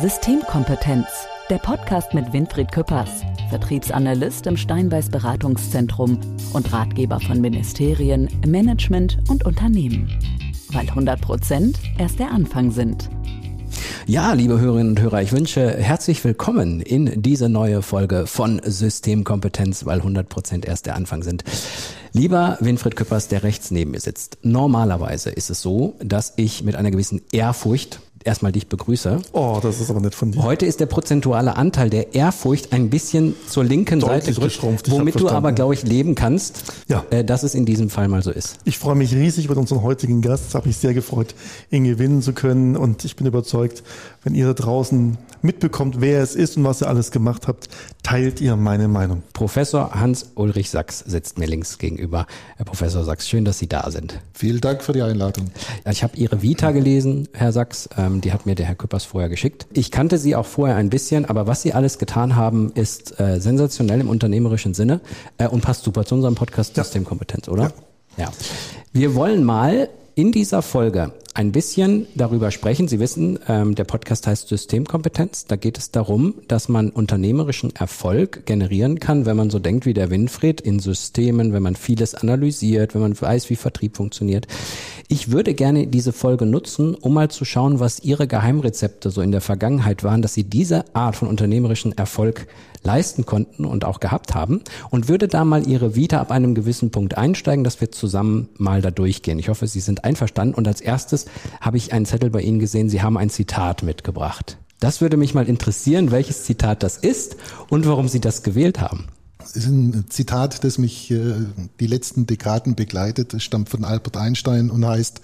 Systemkompetenz, der Podcast mit Winfried Küppers, Vertriebsanalyst im Steinbeiß Beratungszentrum und Ratgeber von Ministerien, Management und Unternehmen. Weil 100 Prozent erst der Anfang sind. Ja, liebe Hörerinnen und Hörer, ich wünsche herzlich willkommen in diese neue Folge von Systemkompetenz, weil 100 Prozent erst der Anfang sind. Lieber Winfried Küppers, der rechts neben mir sitzt. Normalerweise ist es so, dass ich mit einer gewissen Ehrfurcht erstmal dich begrüße. Oh, das ist aber nett von dir. Heute ist der prozentuale Anteil der Ehrfurcht ein bisschen zur linken Deutlich Seite geschrumpft, gerückt, hab womit du aber, glaube ich, leben kannst, Ja. äh, dass es in diesem Fall mal so ist. Ich freue mich riesig über unseren heutigen Gast. Es hat mich sehr gefreut, ihn gewinnen zu können. Und ich bin überzeugt, wenn ihr da draußen mitbekommt, wer es ist und was ihr alles gemacht habt, teilt ihr meine Meinung. Professor Hans-Ulrich Sachs sitzt mir links gegenüber. Herr Professor Sachs, schön, dass Sie da sind. Vielen Dank für die Einladung. Ja, Ich habe Ihre Vita gelesen, Herr Sachs. Ähm, die hat mir der Herr Küppers vorher geschickt. Ich kannte Sie auch vorher ein bisschen, aber was Sie alles getan haben, ist äh, sensationell im unternehmerischen Sinne äh, und passt super zu unserem Podcast Systemkompetenz, oder? Ja. Wir wollen mal in dieser Folge ein bisschen darüber sprechen. Sie wissen, ähm, der Podcast heißt Systemkompetenz. Da geht es darum, dass man unternehmerischen Erfolg generieren kann, wenn man so denkt wie der Winfried in Systemen, wenn man vieles analysiert, wenn man weiß, wie Vertrieb funktioniert. Ich würde gerne diese Folge nutzen, um mal zu schauen, was Ihre Geheimrezepte so in der Vergangenheit waren, dass Sie diese Art von unternehmerischen Erfolg leisten konnten und auch gehabt haben und würde da mal Ihre Vita ab einem gewissen Punkt einsteigen, dass wir zusammen mal da durchgehen. Ich hoffe, Sie sind einverstanden und als erstes habe ich einen Zettel bei Ihnen gesehen, Sie haben ein Zitat mitgebracht. Das würde mich mal interessieren, welches Zitat das ist und warum Sie das gewählt haben. Es ist ein Zitat, das mich äh, die letzten Dekaden begleitet. Es stammt von Albert Einstein und heißt,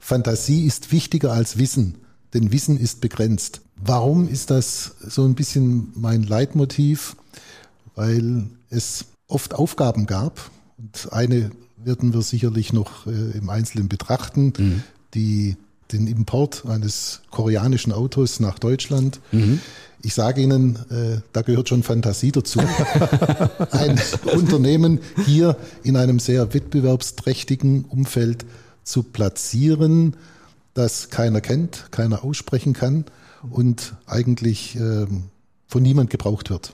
Fantasie ist wichtiger als Wissen, denn Wissen ist begrenzt. Warum ist das so ein bisschen mein Leitmotiv? Weil es oft Aufgaben gab und eine werden wir sicherlich noch äh, im Einzelnen betrachten, die den Import eines koreanischen Autos nach Deutschland. Ich sage Ihnen, äh, da gehört schon Fantasie dazu. Ein Unternehmen hier in einem sehr wettbewerbsträchtigen Umfeld zu platzieren, das keiner kennt, keiner aussprechen kann und eigentlich ähm, von niemand gebraucht wird.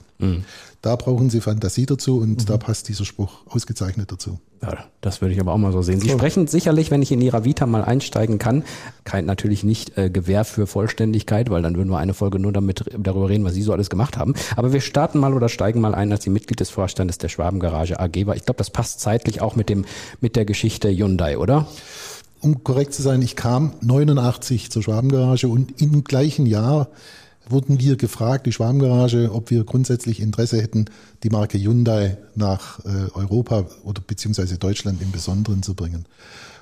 Da brauchen Sie Fantasie dazu und da passt dieser Spruch ausgezeichnet dazu. Ja, das würde ich aber auch mal so sehen. Sie sprechen sicherlich, wenn ich in Ihrer Vita mal einsteigen kann, kein natürlich nicht äh, Gewähr für Vollständigkeit, weil dann würden wir eine Folge nur damit darüber reden, was Sie so alles gemacht haben. Aber wir starten mal oder steigen mal ein, als Sie Mitglied des Vorstandes der Schwabengarage AG war. Ich glaube, das passt zeitlich auch mit dem mit der Geschichte Hyundai, oder? Um korrekt zu sein, ich kam 89 zur Schwabengarage und im gleichen Jahr wurden wir gefragt, die Schwabengarage, ob wir grundsätzlich Interesse hätten, die Marke Hyundai nach äh, Europa oder beziehungsweise Deutschland im Besonderen zu bringen.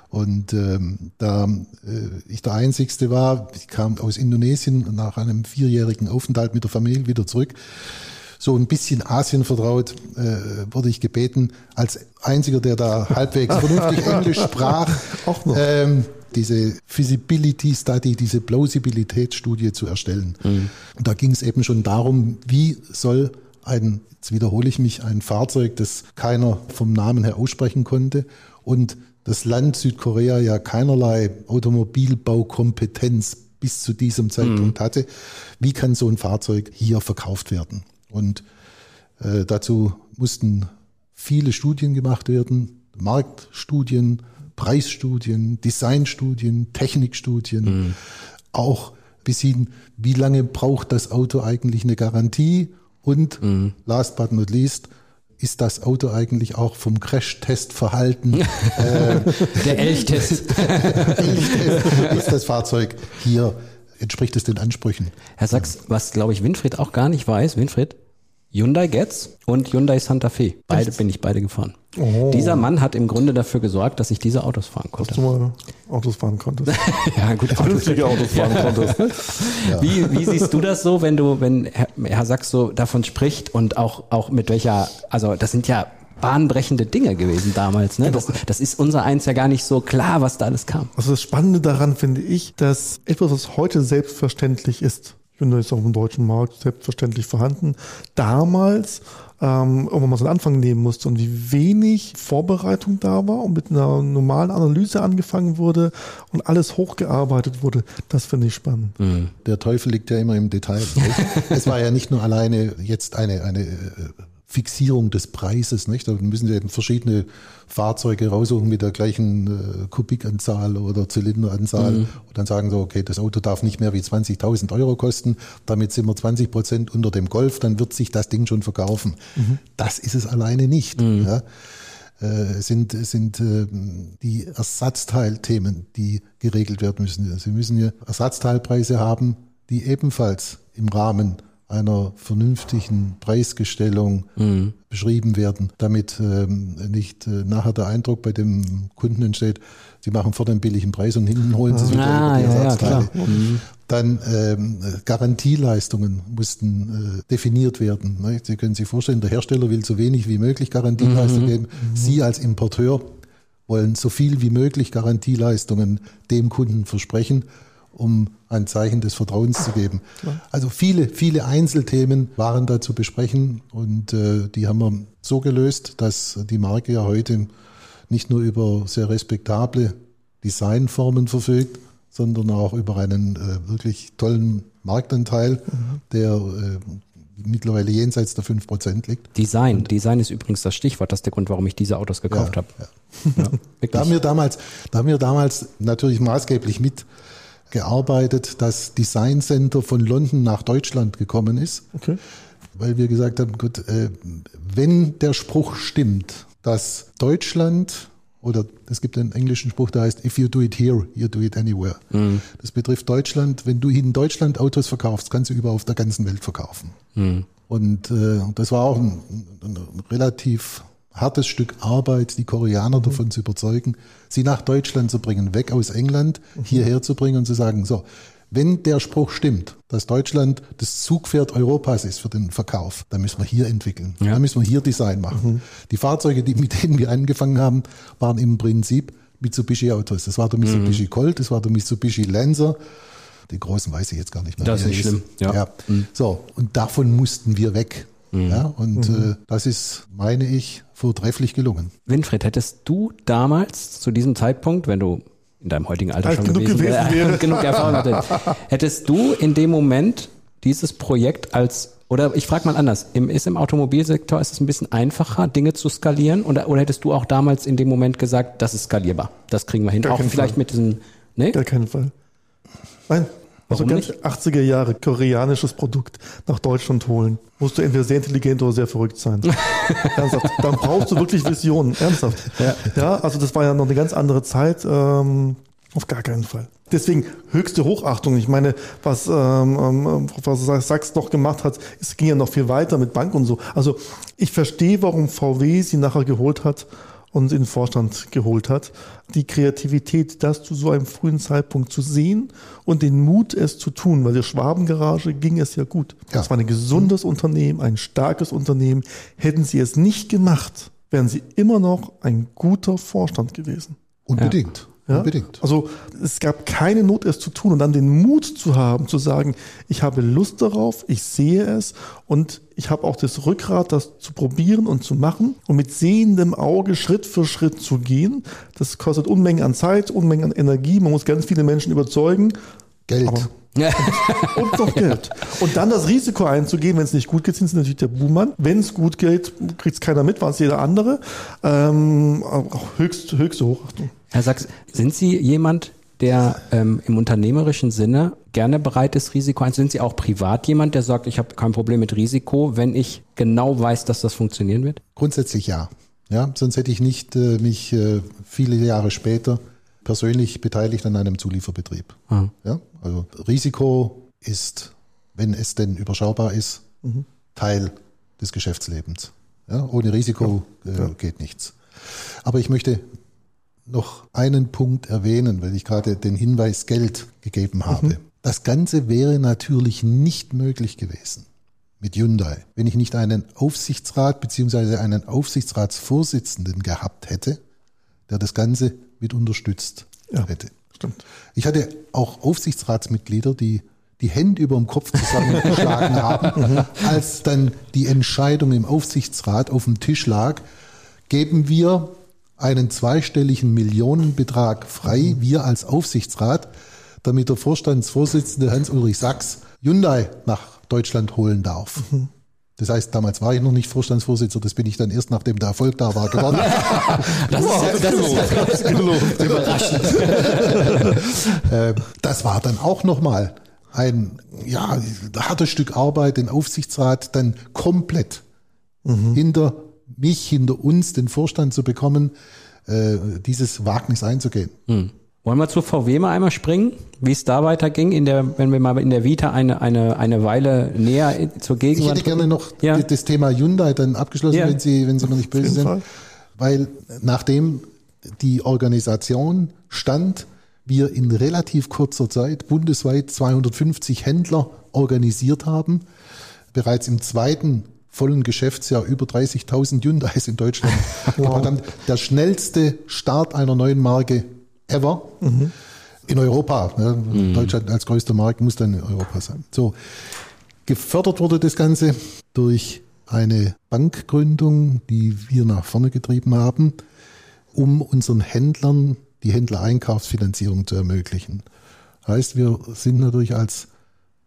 Und ähm, da äh, ich der Einzigste war, ich kam aus Indonesien nach einem vierjährigen Aufenthalt mit der Familie wieder zurück, so ein bisschen Asien vertraut, äh, wurde ich gebeten, als einziger, der da halbwegs vernünftig Englisch sprach, Auch noch. ähm, diese Feasibility Study, diese Plausibilitätsstudie zu erstellen. Und da ging es eben schon darum, wie soll ein, jetzt wiederhole ich mich, ein Fahrzeug, das keiner vom Namen her aussprechen konnte und das Land Südkorea ja keinerlei Automobilbaukompetenz bis zu diesem Zeitpunkt hatte, wie kann so ein Fahrzeug hier verkauft werden? Und äh, dazu mussten viele Studien gemacht werden, Marktstudien, Preisstudien, Designstudien, Technikstudien, auch bis hin, wie lange braucht das Auto eigentlich eine Garantie? Und last but not least, ist das Auto eigentlich auch vom Crashtestverhalten äh, Der Elchtest. ist das Fahrzeug hier, entspricht es den Ansprüchen? Herr Sachs, was glaube ich Winfried auch gar nicht weiß, Winfried, Hyundai Getz und Hyundai Santa Fe. Beide bin ich beide gefahren. Oh. Dieser Mann hat im Grunde dafür gesorgt, dass ich diese Autos fahren Dass konnte. du mal Autos fahren konntest. Ja, gut, Vernünftige Autos fahren konntest. Wie, wie siehst du das so, wenn du, wenn Herr, Herr Sachs so davon spricht und auch, auch mit welcher, also das sind ja bahnbrechende Dinge gewesen damals, ne? Das, das ist unser eins ja gar nicht so klar, was da alles kam. Also das Spannende daran finde ich, dass etwas, was heute selbstverständlich ist, Hyundai ist auch im deutschen Markt selbstverständlich vorhanden. Damals ähm, wo man so einen Anfang nehmen musste und wie wenig Vorbereitung da war und mit einer normalen Analyse angefangen wurde und alles hochgearbeitet wurde, das finde ich spannend. Mhm. Der Teufel liegt ja immer im Detail. es war ja nicht nur alleine jetzt eine, eine äh, Fixierung des Preises. Nicht? Da müssen Sie eben verschiedene Fahrzeuge raussuchen mit der gleichen äh, Kubikanzahl oder Zylinderanzahl mhm. und dann sagen so, okay, das Auto darf nicht mehr wie 20.000 Euro kosten, damit sind wir 20 Prozent unter dem Golf, dann wird sich das Ding schon verkaufen. Mhm. Das ist es alleine nicht. Mhm. Ja? Äh, sind, sind äh, die Ersatzteilthemen, die geregelt werden müssen. Sie müssen ja Ersatzteilpreise haben, die ebenfalls im Rahmen einer vernünftigen Preisgestellung mhm. beschrieben werden, damit ähm, nicht äh, nachher der Eindruck bei dem Kunden entsteht, sie machen vor den billigen Preis und hinten holen sie es wieder ah, über die Ersatzteile. Ja, mhm. Dann ähm, Garantieleistungen mussten äh, definiert werden. Ne? Sie können sich vorstellen, der Hersteller will so wenig wie möglich Garantieleistung mhm. geben. Mhm. Sie als Importeur wollen so viel wie möglich Garantieleistungen dem Kunden versprechen um ein Zeichen des Vertrauens zu geben. Also viele, viele Einzelthemen waren da zu besprechen und äh, die haben wir so gelöst, dass die Marke ja heute nicht nur über sehr respektable Designformen verfügt, sondern auch über einen äh, wirklich tollen Marktanteil, mhm. der äh, mittlerweile jenseits der 5% liegt. Design. Und Design ist übrigens das Stichwort. Das ist der Grund, warum ich diese Autos gekauft ja, habe. Ja. Ja, da haben wir damals, da haben wir damals natürlich maßgeblich mit gearbeitet, dass Design Center von London nach Deutschland gekommen ist. Okay. Weil wir gesagt haben, gut, äh, wenn der Spruch stimmt, dass Deutschland oder es gibt einen englischen Spruch, der heißt, if you do it here, you do it anywhere. Mhm. Das betrifft Deutschland. Wenn du in Deutschland Autos verkaufst, kannst du überall auf der ganzen Welt verkaufen. Mhm. Und äh, das war auch ein, ein relativ hartes Stück Arbeit, die Koreaner mhm. davon zu überzeugen, sie nach Deutschland zu bringen, weg aus England, mhm. hierher zu bringen und zu sagen, so, wenn der Spruch stimmt, dass Deutschland das Zugpferd Europas ist für den Verkauf, dann müssen wir hier entwickeln. Ja. Dann müssen wir hier Design machen. Mhm. Die Fahrzeuge, die, mit denen wir angefangen haben, waren im Prinzip Mitsubishi Autos. Das war der Mitsubishi mhm. Colt, das war der Mitsubishi Lancer. Die großen weiß ich jetzt gar nicht mehr. Das ist nicht schlimm. Ja. ja. Mhm. So, und davon mussten wir weg. Mhm. Ja, und mhm. äh, das ist, meine ich, vortrefflich gelungen. Winfried, hättest du damals zu diesem Zeitpunkt, wenn du in deinem heutigen Alter schon gewesen, gewesen wäre, genug Erfahrung hatte, hättest du in dem Moment dieses Projekt als oder ich frage mal anders, im, ist im Automobilsektor ist es ein bisschen einfacher, Dinge zu skalieren? Oder, oder hättest du auch damals in dem Moment gesagt, das ist skalierbar, das kriegen wir hin? Gar auch vielleicht Fall. mit diesen. Ne? Gar keinen Fall. Nein, also ganz nicht? 80er Jahre koreanisches Produkt nach Deutschland holen. Musst du entweder sehr intelligent oder sehr verrückt sein. Ernsthaft. Dann brauchst du wirklich Visionen. Ernsthaft. Ja. ja, also das war ja noch eine ganz andere Zeit. Ähm, auf gar keinen Fall. Deswegen höchste Hochachtung. Ich meine, was ähm, ähm, Professor Sachs noch gemacht hat, es ging ja noch viel weiter mit Bank und so. Also ich verstehe, warum VW sie nachher geholt hat und in den Vorstand geholt hat. Die Kreativität, das zu so einem frühen Zeitpunkt zu sehen und den Mut, es zu tun, weil der Schwabengarage ging es ja gut. Ja. Das war ein gesundes Unternehmen, ein starkes Unternehmen. Hätten sie es nicht gemacht, wären sie immer noch ein guter Vorstand gewesen. Unbedingt. Ja. Ja? Unbedingt. Also es gab keine Not, es zu tun und dann den Mut zu haben, zu sagen, ich habe Lust darauf, ich sehe es und ich habe auch das Rückgrat, das zu probieren und zu machen und mit sehendem Auge Schritt für Schritt zu gehen. Das kostet Unmengen an Zeit, Unmengen an Energie. Man muss ganz viele Menschen überzeugen. Geld. Aber und noch Geld. Und dann das Risiko einzugehen, wenn es nicht gut geht, sind sie natürlich der Buhmann. Wenn es gut geht, kriegt es keiner mit, war es jeder andere. Ähm, auch höchst, höchste Hochachtung. Herr Sachs, sind Sie jemand, der ähm, im unternehmerischen Sinne gerne bereit ist, Risiko einzugehen? Sind Sie auch privat jemand, der sagt, ich habe kein Problem mit Risiko, wenn ich genau weiß, dass das funktionieren wird? Grundsätzlich ja. Ja, sonst hätte ich nicht äh, mich äh, viele Jahre später persönlich beteiligt an einem Zulieferbetrieb. Mhm. Ja, also Risiko ist, wenn es denn überschaubar ist, mhm. Teil des Geschäftslebens. Ja, ohne Risiko ja. Äh, ja. geht nichts. Aber ich möchte noch einen Punkt erwähnen, weil ich gerade den Hinweis Geld gegeben habe. Mhm. Das Ganze wäre natürlich nicht möglich gewesen mit Hyundai, wenn ich nicht einen Aufsichtsrat beziehungsweise einen Aufsichtsratsvorsitzenden gehabt hätte, der das Ganze mit unterstützt ja, hätte. Stimmt. Ich hatte auch Aufsichtsratsmitglieder, die die Hände über dem Kopf zusammengeschlagen haben, als dann die Entscheidung im Aufsichtsrat auf dem Tisch lag, geben wir einen zweistelligen Millionenbetrag frei, wir als Aufsichtsrat, damit der Vorstandsvorsitzende Hans-Ulrich Sachs Hyundai nach Deutschland holen darf. Das heißt, damals war ich noch nicht Vorstandsvorsitzender, das bin ich dann erst, nachdem der Erfolg da war, geworden. Das ist, das das ist überraschend. Äh, das war dann auch nochmal ein ja, hartes Stück Arbeit, den Aufsichtsrat dann komplett mhm. hinter mich, hinter uns, den Vorstand zu bekommen, äh, dieses Wagnis einzugehen. Mhm. Wollen wir zu VW mal einmal springen, wie es da weiterging, in der, wenn wir mal in der Vita eine, eine, eine Weile näher zur Gegenwart. Ich hätte gerne noch ja. das Thema Hyundai dann abgeschlossen, ja. wenn Sie, wenn Sie mir nicht böse sind. Fall. Weil nachdem die Organisation stand, wir in relativ kurzer Zeit bundesweit 250 Händler organisiert haben, bereits im zweiten vollen Geschäftsjahr über 30.000 Hyundais in Deutschland wow. haben. Der schnellste Start einer neuen Marke ever mhm. in Europa. Ja, mhm. Deutschland als größter Markt muss dann in Europa sein. So, gefördert wurde das Ganze durch eine Bankgründung, die wir nach vorne getrieben haben, um unseren Händlern die Händlereinkaufsfinanzierung zu ermöglichen. Heißt, wir sind natürlich als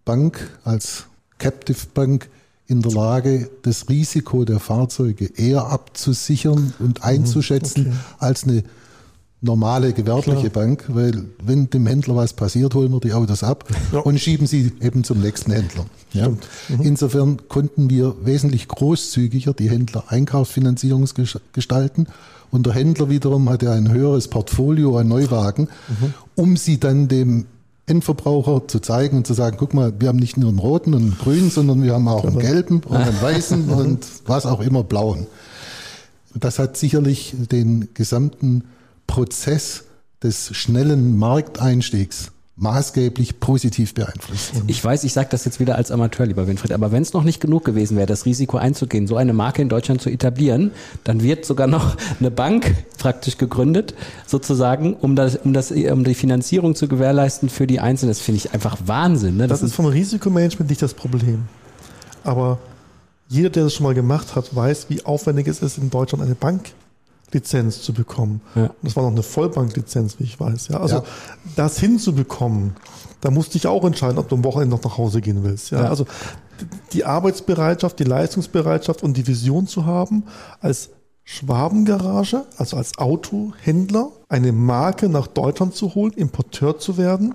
Bank, als Captive Bank in der Lage, das Risiko der Fahrzeuge eher abzusichern und mhm. einzuschätzen okay. als eine normale gewerbliche Klar. Bank, weil wenn dem Händler was passiert, holen wir die Autos ab ja. und schieben sie eben zum nächsten Händler. Ja. Mhm. Insofern konnten wir wesentlich großzügiger die Händler Einkaufsfinanzierung gestalten und der Händler wiederum hatte ein höheres Portfolio an Neuwagen, mhm. um sie dann dem Endverbraucher zu zeigen und zu sagen, guck mal, wir haben nicht nur einen roten und einen grünen, sondern wir haben auch einen gelben und einen weißen und was auch immer blauen. Das hat sicherlich den gesamten Prozess des schnellen Markteinstiegs maßgeblich positiv beeinflusst. Ich weiß, ich sage das jetzt wieder als Amateur, lieber Winfried, aber wenn es noch nicht genug gewesen wäre, das Risiko einzugehen, so eine Marke in Deutschland zu etablieren, dann wird sogar noch eine Bank praktisch gegründet, sozusagen, um das, um das, um die Finanzierung zu gewährleisten für die Einzelnen. Das finde ich einfach Wahnsinn. Ne? Das, das ist vom Risikomanagement nicht das Problem. Aber jeder, der das schon mal gemacht hat, weiß, wie aufwendig es ist, in Deutschland eine Bank Lizenz zu bekommen. Ja. Und das war noch eine Vollbanklizenz, wie ich weiß. Ja, also ja. das hinzubekommen, da musste ich auch entscheiden, ob du am Wochenende noch nach Hause gehen willst. Ja, ja. also die Arbeitsbereitschaft, die Leistungsbereitschaft und die Vision zu haben, als Schwabengarage, also als Autohändler, eine Marke nach Deutschland zu holen, Importeur zu werden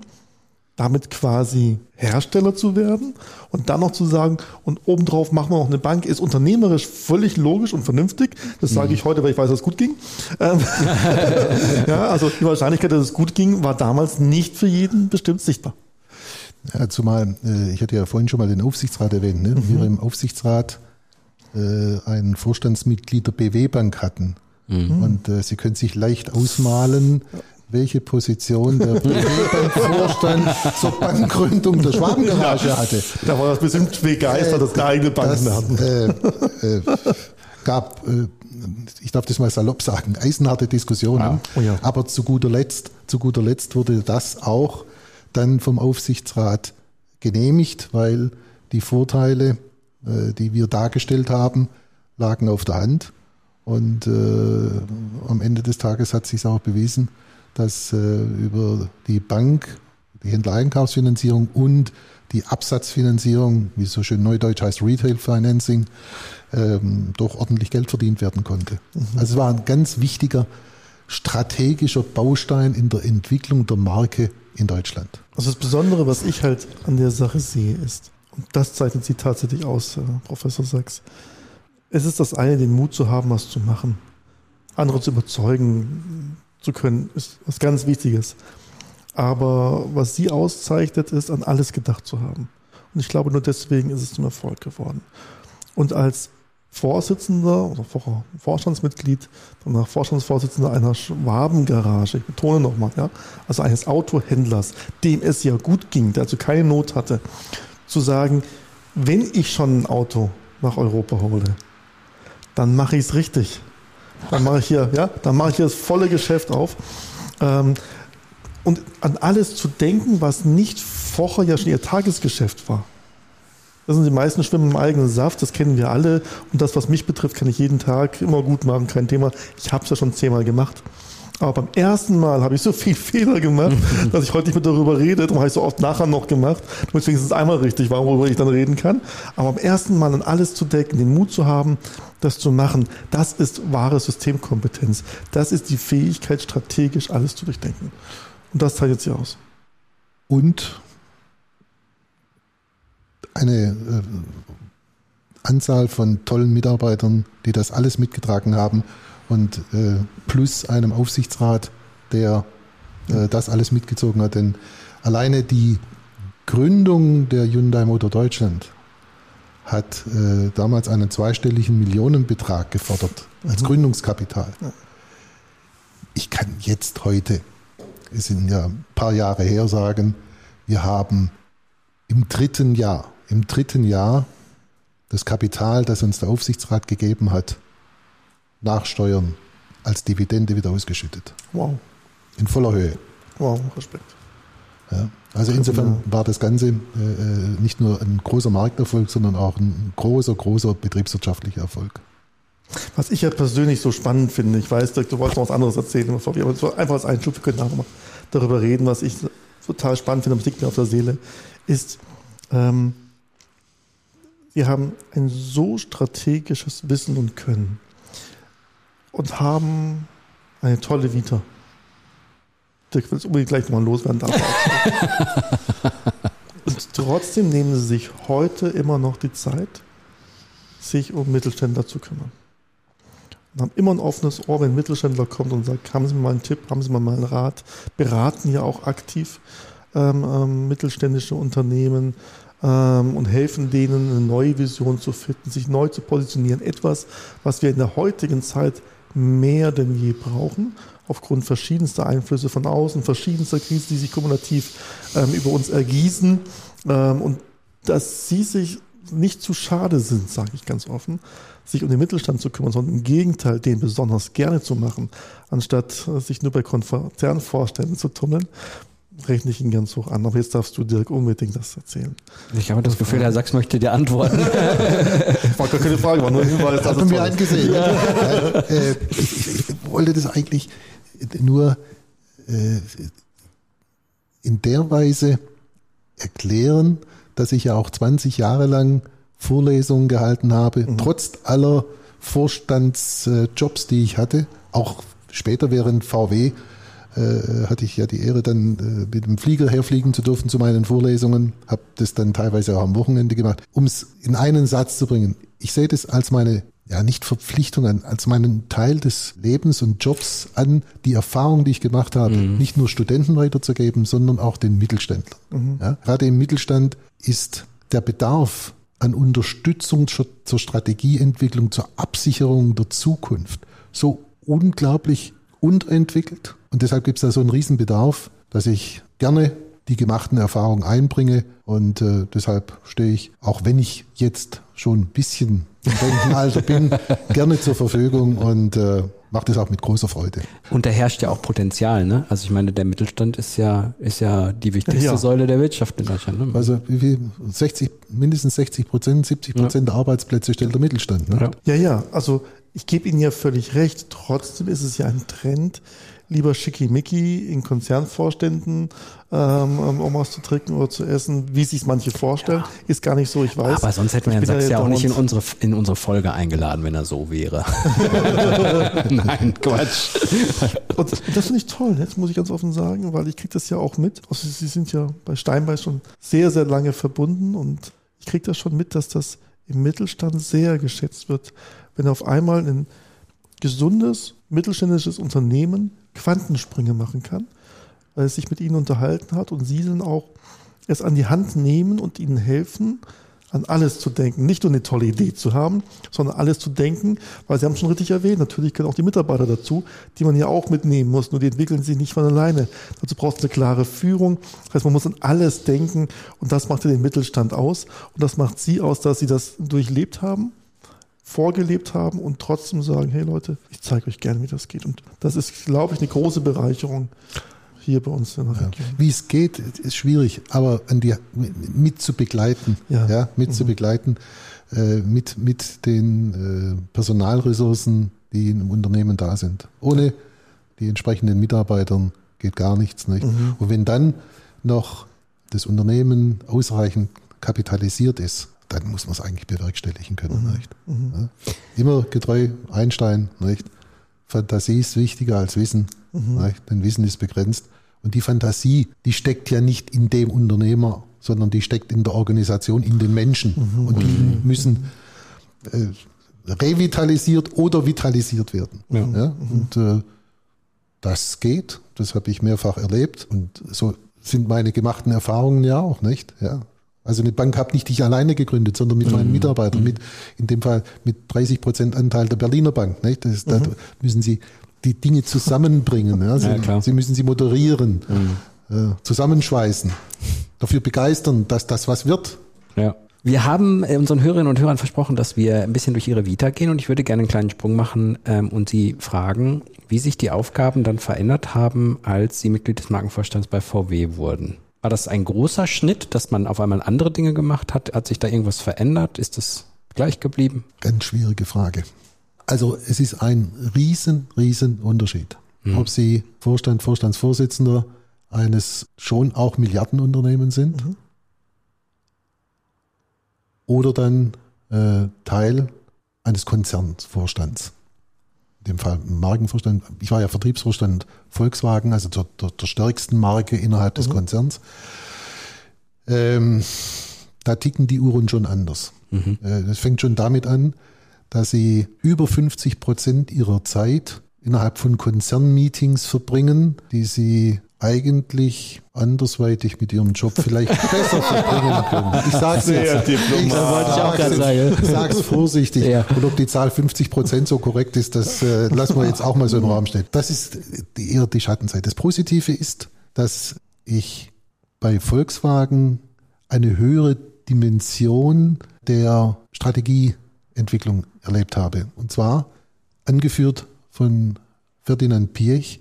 damit quasi Hersteller zu werden und dann noch zu sagen, und obendrauf machen wir noch eine Bank, ist unternehmerisch völlig logisch und vernünftig. Das sage ich heute, weil ich weiß, dass es gut ging. Ähm, ja, also die Wahrscheinlichkeit, dass es gut ging, war damals nicht für jeden bestimmt sichtbar. Ja, zumal, äh, ich hatte ja vorhin schon mal den Aufsichtsrat erwähnt, ne? Mhm. wir im Aufsichtsrat äh, ein Vorstandsmitglied der BW Bank hatten. Mhm. Und äh, Sie können sich leicht ausmalen, welche Position der Vorstand zur Bankgründung der Schwabengarage hatte. Da war das bestimmt begeistert, dass keine eigene Banken das, hatten. Äh, äh, gab, äh, ich darf das mal salopp sagen, eisenharte Diskussionen. Ah, oh ja. Aber zu guter Letzt, zu guter Letzt wurde das auch dann vom Aufsichtsrat genehmigt, weil die Vorteile, äh, die wir dargestellt haben, lagen auf der Hand. Und äh, am Ende des Tages hat sich auch bewiesen, dass äh, über die Bank, die Händlereinkaufsfinanzierung und die Absatzfinanzierung, wie es so schön neudeutsch heißt, Retail Financing, ähm, doch ordentlich Geld verdient werden konnte. Mhm. Also es war ein ganz wichtiger strategischer Baustein in der Entwicklung der Marke in Deutschland. Also das Besondere, was ich halt an der Sache sehe, ist, und das zeichnet sie tatsächlich aus, äh, Professor Sachs, es ist das eine, den Mut zu haben, was zu machen, andere zu überzeugen, zu können, ist was ganz Wichtiges. Aber was sie auszeichnet, ist, an alles gedacht zu haben. Und ich glaube, nur deswegen ist es zum Erfolg geworden. Und als Vorsitzender oder Vorstandsmitglied, danach Vorstandsvorsitzender einer Schwabengarage, ich betone nochmal, ja, also eines Autohändlers, dem es ja gut ging, der also keine Not hatte, zu sagen, wenn ich schon ein Auto nach Europa hole, dann mache ich es richtig. Dann mache ich hier, ja, dann mache ich hier das volle Geschäft auf. Ähm, und an alles zu denken, was nicht vorher ja schon ihr Tagesgeschäft war. Das sind die meisten schwimmen im eigenen Saft, das kennen wir alle. Und das, was mich betrifft, kann ich jeden Tag immer gut machen, kein Thema. Ich habe es ja schon zehnmal gemacht. Aber beim ersten Mal habe ich so viel Fehler gemacht, dass ich heute nicht mehr darüber rede. Darum habe ich so oft nachher noch gemacht. Damit wenigstens einmal richtig war, worüber ich dann reden kann. Aber beim ersten Mal dann alles zu decken, den Mut zu haben, das zu machen, das ist wahre Systemkompetenz. Das ist die Fähigkeit, strategisch alles zu durchdenken. Und das zeichnet sie aus. Und eine äh, Anzahl von tollen Mitarbeitern, die das alles mitgetragen haben und äh, plus einem Aufsichtsrat, der äh, das alles mitgezogen hat. Denn alleine die Gründung der Hyundai Motor Deutschland hat äh, damals einen zweistelligen Millionenbetrag gefordert als mhm. Gründungskapital. Ich kann jetzt heute, es sind ja ein paar Jahre her, sagen, wir haben im dritten Jahr, im dritten Jahr das Kapital, das uns der Aufsichtsrat gegeben hat, nach Steuern als Dividende wieder ausgeschüttet. Wow. In voller Höhe. Wow, Respekt. Ja, also insofern war das Ganze äh, äh, nicht nur ein großer Markterfolg, sondern auch ein großer, großer betriebswirtschaftlicher Erfolg. Was ich ja persönlich so spannend finde, ich weiß, du wolltest noch was anderes erzählen, aber einfach als Einschub, wir können nachher mal darüber reden, was ich total spannend finde, das liegt mir auf der Seele, ist, ähm, wir haben ein so strategisches Wissen und Können und haben eine tolle Vita. Dirk will es unbedingt gleich nochmal loswerden. Darf und trotzdem nehmen sie sich heute immer noch die Zeit, sich um Mittelständler zu kümmern. Und haben immer ein offenes Ohr, wenn ein Mittelständler kommt und sagt, haben Sie mal einen Tipp, haben Sie mal einen Rat, beraten ja auch aktiv ähm, ähm, mittelständische Unternehmen ähm, und helfen denen, eine neue Vision zu finden, sich neu zu positionieren. Etwas, was wir in der heutigen Zeit mehr denn je brauchen, aufgrund verschiedenster Einflüsse von außen, verschiedenster Krisen, die sich kumulativ ähm, über uns ergießen. Ähm, und dass sie sich nicht zu schade sind, sage ich ganz offen, sich um den Mittelstand zu kümmern, sondern im Gegenteil, den besonders gerne zu machen, anstatt äh, sich nur bei Konzernvorständen zu tummeln rechne ich ihn ganz hoch an. Aber jetzt darfst du Dirk unbedingt das erzählen. Ich habe das Gefühl, Herr Sachs möchte dir antworten. war gar keine Frage, war nur ein Hinweis. Hat mir eingesehen. Ja. Äh, ich, ich, wollte das eigentlich nur äh, in der Weise erklären, dass ich ja auch 20 Jahre lang Vorlesungen gehalten habe, mhm. trotz aller Vorstandsjobs, die ich hatte, auch später während VW äh, hatte ich ja die Ehre, dann äh, mit dem Flieger herfliegen zu dürfen zu meinen Vorlesungen. Habe das dann teilweise auch am Wochenende gemacht. Um es in einen Satz zu bringen, ich sehe das als meine ja nicht Verpflichtung an, als meinen Teil des Lebens und Jobs an, die Erfahrung, die ich gemacht habe, mhm. nicht nur Studenten weiterzugeben, sondern auch den Mittelständlern. Mhm. Ja, gerade im Mittelstand ist der Bedarf an Unterstützung zur Strategieentwicklung, zur Absicherung der Zukunft so unglaublich unterentwickelt und deshalb gibt es da so einen Riesenbedarf, dass ich gerne die gemachten Erfahrungen einbringe. Und äh, deshalb stehe ich, auch wenn ich jetzt schon ein bisschen im Rentenalter bin, gerne zur Verfügung und äh, mache das auch mit großer Freude. Und da herrscht ja auch Potenzial, ne? Also ich meine, der Mittelstand ist ja, ist ja die wichtigste ja. Säule der Wirtschaft in Deutschland. Ne? Also wie viel? 60, mindestens 60 Prozent, 70 Prozent ja. der Arbeitsplätze stellt der Mittelstand. Ne? Ja. ja, ja. Also ich gebe Ihnen ja völlig recht. Trotzdem ist es ja ein Trend, lieber schickimicki in Konzernvorständen, ähm, um ähm, was zu trinken oder zu essen, wie sich manche vorstellen. Ja. Ist gar nicht so, ich weiß. Aber sonst hätten wir Herrn Sachs ja auch nicht in unsere, in unsere Folge eingeladen, wenn er so wäre. Nein, Quatsch. Und das finde ich toll, jetzt muss ich ganz offen sagen, weil ich kriege das ja auch mit. Also Sie sind ja bei Steinbeis schon sehr, sehr lange verbunden und ich kriege das schon mit, dass das im Mittelstand sehr geschätzt wird, wenn auf einmal ein gesundes mittelständisches Unternehmen Quantensprünge machen kann, weil es sich mit ihnen unterhalten hat und sie dann auch es an die Hand nehmen und ihnen helfen, an alles zu denken. Nicht nur eine tolle Idee zu haben, sondern alles zu denken, weil Sie haben es schon richtig erwähnt, natürlich können auch die Mitarbeiter dazu, die man ja auch mitnehmen muss, nur die entwickeln sich nicht von alleine. Dazu braucht es eine klare Führung. Das heißt, man muss an alles denken und das macht ja den Mittelstand aus und das macht Sie aus, dass Sie das durchlebt haben vorgelebt haben und trotzdem sagen, hey Leute, ich zeige euch gerne, wie das geht. Und das ist, glaube ich, eine große Bereicherung hier bei uns in der Ja. Wie es geht, ist schwierig, aber an die, mit zu begleiten, Ja. ja, mit Mhm. zu begleiten, äh, mit, mit den äh, Personalressourcen, die im Unternehmen da sind. Ohne die entsprechenden Mitarbeitern geht gar nichts. Nicht? Mhm. Und wenn dann noch das Unternehmen ausreichend kapitalisiert ist, dann muss man es eigentlich bewerkstelligen können. Mhm. Nicht? Ja? Immer getreu Einstein, nicht? Fantasie ist wichtiger als Wissen, nicht? denn Wissen ist begrenzt. Und die Fantasie, die steckt ja nicht in dem Unternehmer, sondern die steckt in der Organisation, in den Menschen. Und die müssen äh, revitalisiert oder vitalisiert werden. Ja. Und äh, das geht, das habe ich mehrfach erlebt und so sind meine gemachten Erfahrungen ja auch, nicht? Ja. Also eine Bank habe nicht ich alleine gegründet, sondern mit meinen Mitarbeitern, mit in dem Fall mit 30 Prozent Anteil der Berliner Bank. Nicht? Das, Da müssen Sie die Dinge zusammenbringen. Ja. Sie, Ja, klar. Sie müssen sie moderieren, äh, zusammenschweißen, dafür begeistern, dass das was wird. Ja. Wir haben äh, unseren Hörerinnen und Hörern versprochen, dass wir ein bisschen durch ihre Vita gehen und ich würde gerne einen kleinen Sprung machen ähm, und Sie fragen, wie sich die Aufgaben dann verändert haben, als Sie Mitglied des Markenvorstands bei VW wurden. War das ein großer Schnitt, dass man auf einmal andere Dinge gemacht hat? Hat sich da irgendwas verändert? Ist das gleich geblieben? Ganz schwierige Frage. Also es ist ein riesen, riesen Unterschied. Ob Sie Vorstand, Vorstandsvorsitzender eines schon auch Milliardenunternehmens sind oder dann äh, Teil eines Konzernsvorstands. In dem Fall Markenvorstand. Ich war ja Vertriebsvorstand Volkswagen, also der, der, der stärksten Marke innerhalb des Konzerns. Ähm, da ticken die Uhren schon anders. Äh, Das fängt schon damit an, dass sie über 50 Prozent ihrer Zeit innerhalb von Konzernmeetings verbringen, die sie eigentlich andersweitig mit ihrem Job vielleicht besser verbringen können. Ich sag's Sehr jetzt. Ich wollte ich sag's vorsichtig. Ja. Und ob die Zahl 50 Prozent so korrekt ist, das äh, lassen wir jetzt auch mal so im Raum stehen. Das ist eher die Schattenseite. Das Positive ist, dass ich bei Volkswagen eine höhere Dimension der Strategieentwicklung erlebt habe. Und zwar angeführt von Ferdinand Piech.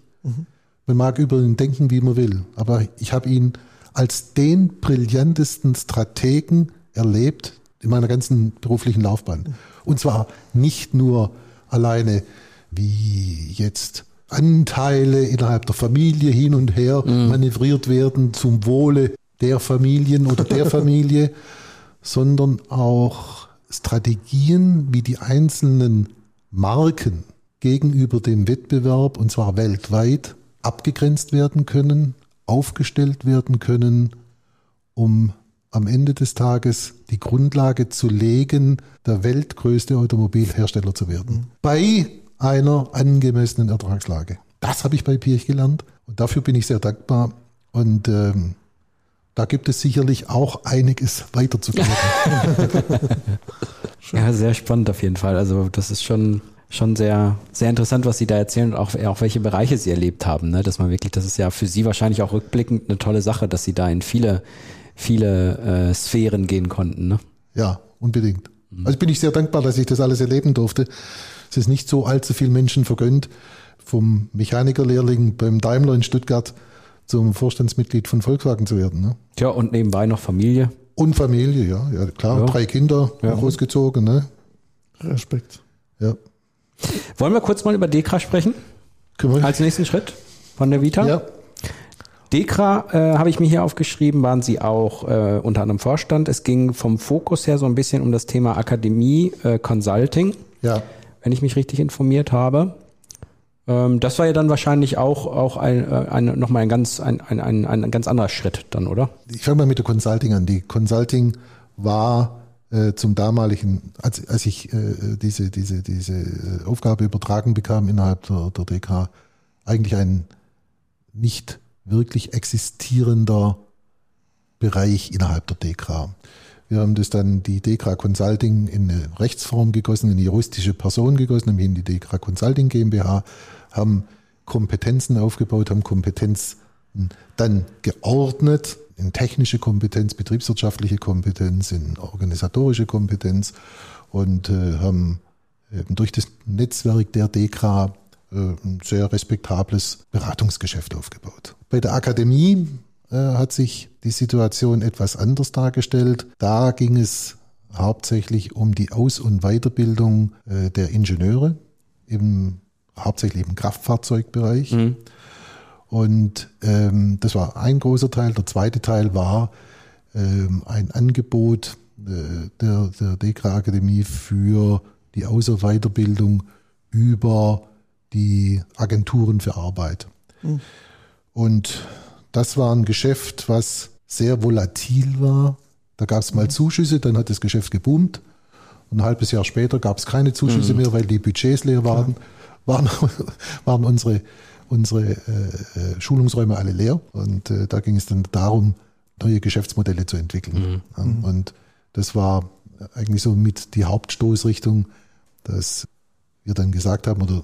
Man mag über ihn denken, wie man will, aber ich habe ihn als den brillantesten Strategen erlebt in meiner ganzen beruflichen Laufbahn. Und zwar nicht nur alleine, wie jetzt Anteile innerhalb der Familie hin und her manövriert werden zum Wohle der Familien oder der Familie, sondern auch Strategien, wie die einzelnen Marken gegenüber dem Wettbewerb, und zwar weltweit, abgegrenzt werden können, aufgestellt werden können, um am Ende des Tages die Grundlage zu legen, der weltgrößte Automobilhersteller zu werden. Bei einer angemessenen Ertragslage. Das habe ich bei Pirch gelernt und dafür bin ich sehr dankbar. Und ähm, da gibt es sicherlich auch einiges weiterzugeben. Ja, sehr spannend auf jeden Fall. Also das ist schon schon sehr sehr interessant, was Sie da erzählen und auch, auch welche Bereiche Sie erlebt haben. Ne? Dass man wirklich, das ist ja für Sie wahrscheinlich auch rückblickend eine tolle Sache, dass Sie da in viele viele äh, Sphären gehen konnten. Ne? Ja, unbedingt. Also bin ich sehr dankbar, dass ich das alles erleben durfte. Es ist nicht so allzu viel Menschen vergönnt, vom Mechanikerlehrling beim Daimler in Stuttgart zum Vorstandsmitglied von Volkswagen zu werden. Ne? Tja, und nebenbei noch Familie. Und Familie, ja, ja klar, Ja. drei Kinder Ja. großgezogen. Ne? Respekt. Ja. Wollen wir kurz mal über Dekra sprechen? Können? Als nächsten Schritt von der Vita? ja. Dekra äh, habe ich mir hier aufgeschrieben, waren Sie auch äh, unter anderem Vorstand. Es ging vom Fokus her so ein bisschen um das Thema Akademie, äh, Consulting, ja, wenn ich mich richtig informiert habe. Ähm, das war ja dann wahrscheinlich auch, auch ein, äh, ein, nochmal ein ganz, ein, ein, ein, ein ganz anderer Schritt dann, oder? ich fange mal mit der Consulting an. Die Consulting war äh, zum damaligen, als, als ich äh, diese, diese, diese äh, Aufgabe übertragen bekam innerhalb der, der DK, eigentlich ein nicht wirklich existierender Bereich innerhalb der DEKRA. Wir haben das dann die DEKRA Consulting in eine Rechtsform gegossen, in eine juristische Person gegossen, nämlich in die DEKRA Consulting GmbH, haben Kompetenzen aufgebaut, haben Kompetenzen dann geordnet in technische Kompetenz, betriebswirtschaftliche Kompetenz, in organisatorische Kompetenz und äh, haben eben durch das Netzwerk der DEKRA äh, ein sehr respektables Beratungsgeschäft aufgebaut. Bei der Akademie äh, hat sich die Situation etwas anders dargestellt. Da ging es hauptsächlich um die Aus- und Weiterbildung äh, der Ingenieure, im, hauptsächlich im Kraftfahrzeugbereich. Mhm. Und ähm, das war ein großer Teil. Der zweite Teil war ähm, ein Angebot äh, der, der DEKRA Akademie für die und Weiterbildung über die Agenturen für Arbeit. Mhm. Und das war ein Geschäft, was sehr volatil war. Da gab es mal mhm. Zuschüsse, dann hat das Geschäft geboomt. Und ein halbes Jahr später gab es keine Zuschüsse mhm. mehr, weil die Budgets leer waren. Waren, waren unsere, unsere äh, äh, Schulungsräume alle leer. Und äh, da ging es dann darum, neue Geschäftsmodelle zu entwickeln. Mhm. Und das war eigentlich so mit die Hauptstoßrichtung, dass wir dann gesagt haben, oder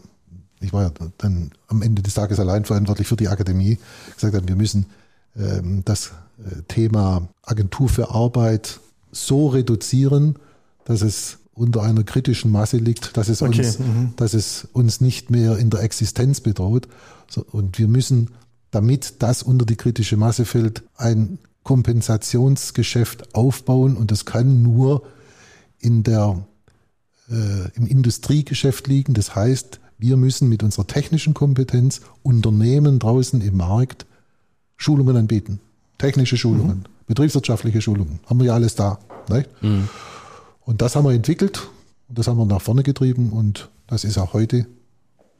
ich war ja dann am Ende des Tages allein verantwortlich für die Akademie, gesagt haben, wir müssen ähm, das äh, Thema Agentur für Arbeit so reduzieren, dass es unter einer kritischen Masse liegt, dass es, okay. uns, mhm. dass es uns nicht mehr in der Existenz bedroht. Und wir müssen, damit das unter die kritische Masse fällt, ein Kompensationsgeschäft aufbauen. Und das kann nur in der, äh, im Industriegeschäft liegen. Das heißt, wir müssen mit unserer technischen Kompetenz Unternehmen draußen im Markt Schulungen anbieten. Technische Schulungen, mhm. betriebswirtschaftliche Schulungen. Haben wir ja alles da. Mhm. Und das haben wir entwickelt. Und das haben wir nach vorne getrieben. Und das ist auch heute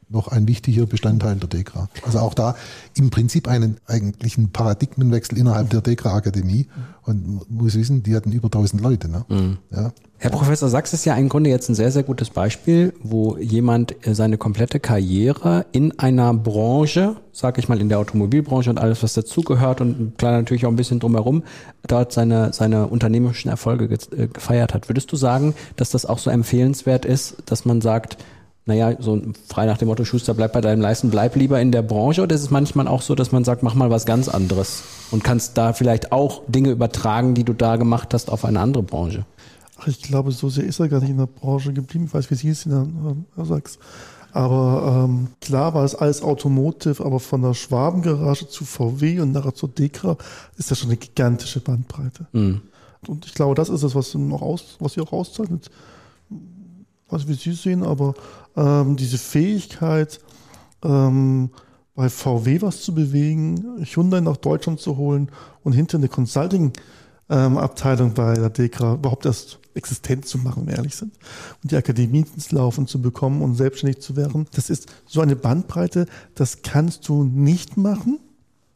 noch ein wichtiger Bestandteil der DEKRA. Also auch da im Prinzip einen eigentlichen Paradigmenwechsel innerhalb der DEKRA-Akademie. Und muss wissen, die hatten über 1000 Leute. Ne? Mhm. Ja. Herr Professor Sachs ist ja im Grunde jetzt ein sehr, sehr gutes Beispiel, wo jemand äh, seine komplette Karriere in einer Branche, sag ich mal in der Automobilbranche und alles, was dazugehört und klar natürlich auch ein bisschen drumherum, dort seine, seine unternehmerischen Erfolge äh, gefeiert hat. Würdest du sagen, dass das auch so empfehlenswert ist, dass man sagt, naja, so frei nach dem Motto, Schuster, bleib bei deinem Leisten, bleib lieber in der Branche? Oder ist es manchmal auch so, dass man sagt, mach mal was ganz anderes und kannst da vielleicht auch Dinge übertragen, die du da gemacht hast, auf eine andere Branche? Ach, ich glaube, so sehr ist er gar nicht in der Branche geblieben. Ich weiß, wie sie es in der, Herr Sachs. Aber ähm, klar war es alles Automotive, aber von der Schwabengarage zu VW und nachher zur Dekra ist das schon eine gigantische Bandbreite. Mhm. Und ich glaube, das ist es, was, aus, was sie auch auszeichnet. Was wir Sie sehen, aber ähm, diese Fähigkeit, ähm, bei VW was zu bewegen, Hyundai nach Deutschland zu holen und hinter eine Consulting-Abteilung ähm, bei der DEKRA überhaupt erst existent zu machen, wenn wir ehrlich sind. Und die Akademie ins Laufen zu bekommen und selbstständig zu werden. Das ist so eine Bandbreite, das kannst du nicht machen.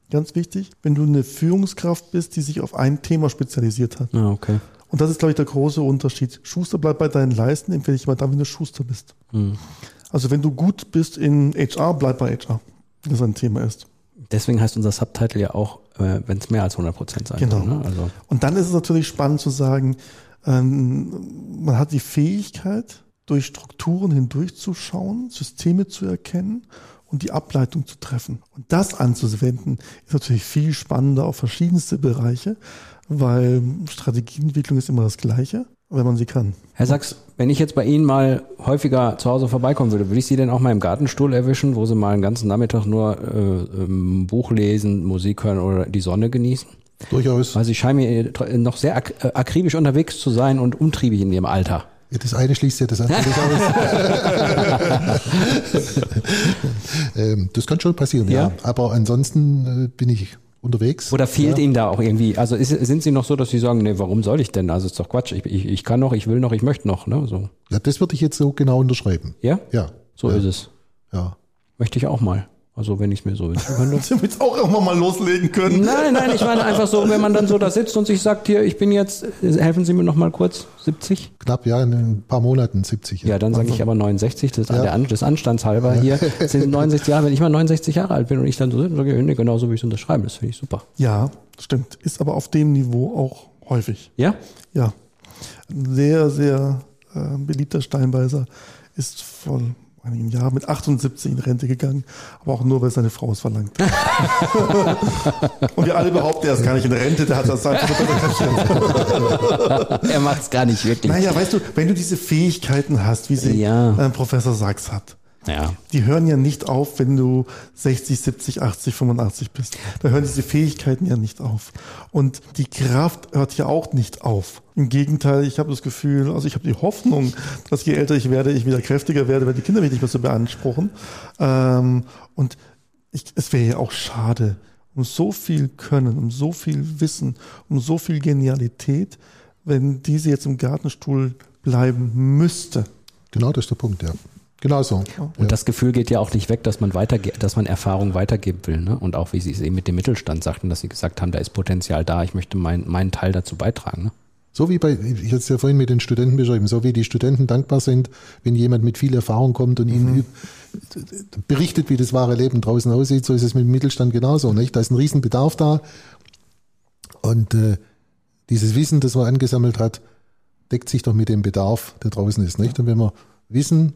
Ganz wichtig, wenn du eine Führungskraft bist, die sich auf ein Thema spezialisiert hat. Ah, okay. Und das ist, glaube ich, der große Unterschied. Schuster bleibt bei deinen Leisten, empfehle ich immer dann, wenn du Schuster bist. Mhm. Also wenn du gut bist in HR, bleib bei HR, wenn das ein Thema ist. Deswegen heißt unser Subtitle ja auch, äh, wenn es mehr als 100 Prozent sein genau. Ne? Also. Und dann ist es natürlich spannend zu sagen, ähm, man hat die Fähigkeit, durch Strukturen hindurchzuschauen, Systeme zu erkennen und die Ableitung zu treffen. Und das anzuwenden, ist natürlich viel spannender auf verschiedenste Bereiche, weil Strategieentwicklung ist immer das Gleiche, wenn man sie kann. Herr Sachs, wenn ich jetzt bei Ihnen mal häufiger zu Hause vorbeikommen würde, würde ich Sie denn auch mal im Gartenstuhl erwischen, wo Sie mal einen ganzen Nachmittag nur äh, ähm, Buch lesen, Musik hören oder die Sonne genießen? Durchaus. Weil Sie scheinen mir noch sehr ak äh, akribisch unterwegs zu sein und umtriebig in Ihrem Alter. Ja, das eine schließt ja das andere aus. ähm, das kann schon passieren, ja. ja. Aber ansonsten äh, bin ich unterwegs. Oder fehlt ja. Ihnen da auch irgendwie, also ist, sind Sie noch so, dass Sie sagen, nee, warum soll ich denn? Also ist doch Quatsch, ich, ich, ich kann noch, ich will noch, ich möchte noch. Ne? So. Ja, das würde ich jetzt so genau unterschreiben. Ja? Ja. So ja. ist es. Ja. Möchte ich auch mal. Also wenn ich es mir so wünschen könnte. Damit auch immer mal loslegen können. Nein, nein, ich meine einfach so, wenn man dann so da sitzt und sich sagt, hier, ich bin jetzt, helfen Sie mir noch mal kurz, 70? Knapp, ja, in ein paar Monaten 70. Ja, ja dann sage ich aber 69, das ist ja. der, des Anstands halber ja. hier. Sind 69 Jahre, wenn ich mal 69 Jahre alt bin und ich dann so sitze, sage ich, nee, genau so wie ich es unterschreibe, das finde ich super. Ja, stimmt. Ist aber auf dem Niveau auch häufig. Ja? Ja. Ein sehr, sehr äh, beliebter Steinbeißer ist von einigen Jahren mit 78 in Rente gegangen, aber auch nur, weil seine Frau es verlangt. und wir alle behaupten, er ist gar nicht in Rente, der hat das einfach Er macht es gar nicht wirklich. Naja, weißt du, wenn du diese Fähigkeiten hast, wie sie ja. äh, Professor Sachs hat, Ja. Die hören ja nicht auf, wenn du 60, 70, 80, 85 bist. Da hören diese Fähigkeiten ja nicht auf. Und die Kraft hört ja auch nicht auf. Im Gegenteil, ich habe das Gefühl, also ich habe die Hoffnung, dass je älter ich werde, ich wieder kräftiger werde, weil die Kinder mich nicht mehr so beanspruchen. Ähm, und ich, es wäre ja auch schade, um so viel Können, um so viel Wissen, um so viel Genialität, wenn diese jetzt im Gartenstuhl bleiben müsste. Genau, das ist der Punkt, ja. Genau so. Und ja. das Gefühl geht ja auch nicht weg, dass man weiterge dass man Erfahrung weitergeben will. Ne? Und auch wie Sie es eben mit dem Mittelstand sagten, dass Sie gesagt haben, da ist Potenzial da, ich möchte mein, meinen Teil dazu beitragen. Ne? So wie bei, ich hatte es ja vorhin mit den Studenten beschrieben, so wie die Studenten dankbar sind, wenn jemand mit viel Erfahrung kommt und ihnen mhm. berichtet, wie das wahre Leben draußen aussieht, so ist es mit dem Mittelstand genauso. Nicht? Da ist ein Riesenbedarf da und äh, dieses Wissen, das man angesammelt hat, deckt sich doch mit dem Bedarf, der draußen ist. Nicht? Und wenn man Wissen,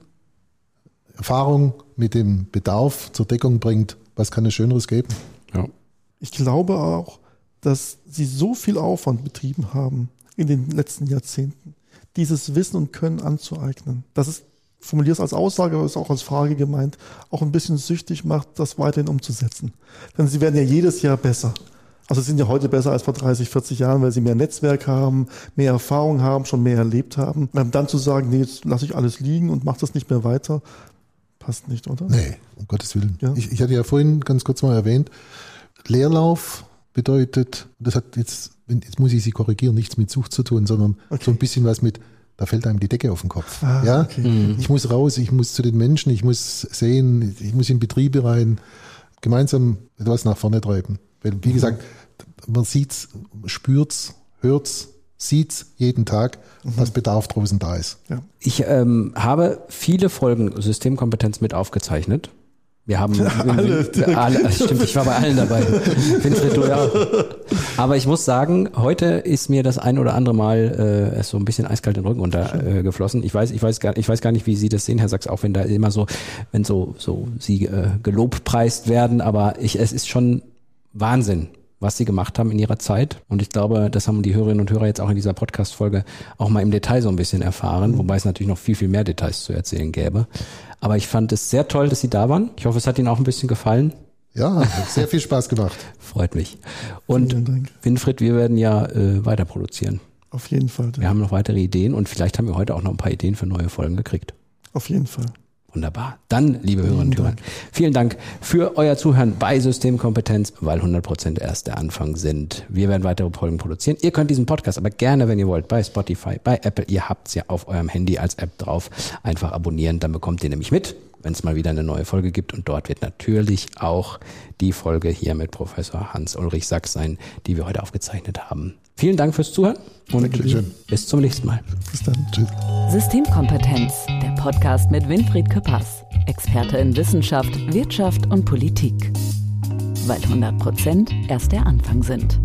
Erfahrung mit dem Bedarf zur Deckung bringt, was kann es Schöneres geben? Ja. Ich glaube auch, dass sie so viel Aufwand betrieben haben in den letzten Jahrzehnten, dieses Wissen und Können anzueignen. Das ist, formuliere es als Aussage, aber ist auch als Frage gemeint, auch ein bisschen süchtig macht, das weiterhin umzusetzen. Denn sie werden ja jedes Jahr besser. Also sie sind ja heute besser als vor 30, 40 Jahren, weil sie mehr Netzwerk haben, mehr Erfahrung haben, schon mehr erlebt haben. Und dann zu sagen, nee, jetzt lasse ich alles liegen und mache das nicht mehr weiter, passt nicht, oder? Nee, um Gottes Willen. Ja. Ich, ich hatte ja vorhin ganz kurz mal erwähnt, Leerlauf bedeutet, das hat jetzt, jetzt muss ich Sie korrigieren, nichts mit Sucht zu tun, sondern okay. so ein bisschen was mit, da fällt einem die Decke auf den Kopf. Ah, ja, okay. mhm. ich muss raus, ich muss zu den Menschen, ich muss sehen, ich muss in Betriebe rein, gemeinsam etwas nach vorne treiben. Weil, wie mhm. gesagt, man sieht's, spürt's, hört's, sieht's jeden Tag, mhm. was Bedarf draußen da ist. Ja. Ich ähm, habe viele Folgen Systemkompetenz mit aufgezeichnet. Wir haben alle, wir, alle stimmt, ich war bei allen dabei. Winfried, du ja. Aber ich muss sagen, heute ist mir das ein oder andere Mal äh, so ein bisschen eiskalt den Rücken runtergeflossen. Äh, ich weiß, ich weiß gar, ich weiß gar nicht, wie Sie das sehen, Herr Sachs, auch wenn da immer so, wenn so so Sie äh, gelobpreist werden, aber ich, es ist schon Wahnsinn, was sie gemacht haben in ihrer Zeit. Und ich glaube, das haben die Hörerinnen und Hörer jetzt auch in dieser Podcast-Folge auch mal im Detail so ein bisschen erfahren, mhm. wobei es natürlich noch viel, viel mehr Details zu erzählen gäbe. Aber ich fand es sehr toll, dass Sie da waren. Ich hoffe, es hat Ihnen auch ein bisschen gefallen. Ja, sehr viel Spaß gemacht. Freut mich. Und Winfried, wir werden ja äh, weiter produzieren. Auf jeden Fall. Wir haben noch weitere Ideen und vielleicht haben wir heute auch noch ein paar Ideen für neue Folgen gekriegt. Auf jeden Fall. Wunderbar. Dann, liebe Hörerinnen und Hörer, vielen Dank für euer Zuhören bei Systemkompetenz, weil 100 Prozent erst der Anfang sind. Wir werden weitere Folgen produzieren. Ihr könnt diesen Podcast aber gerne, wenn ihr wollt, bei Spotify, bei Apple, ihr habt's ja auf eurem Handy als App drauf, einfach abonnieren, dann bekommt ihr nämlich mit, wenn es mal wieder eine neue Folge gibt. Und dort wird natürlich auch die Folge hier mit Professor Hans-Ulrich Sachs sein, die wir heute aufgezeichnet haben. Vielen Dank fürs Zuhören und bis zum nächsten Mal. Bis dann. Tschüss. Systemkompetenz, der Podcast mit Winfried Köppers, Experte in Wissenschaft, Wirtschaft und Politik. Weil 100 Prozent erst der Anfang sind.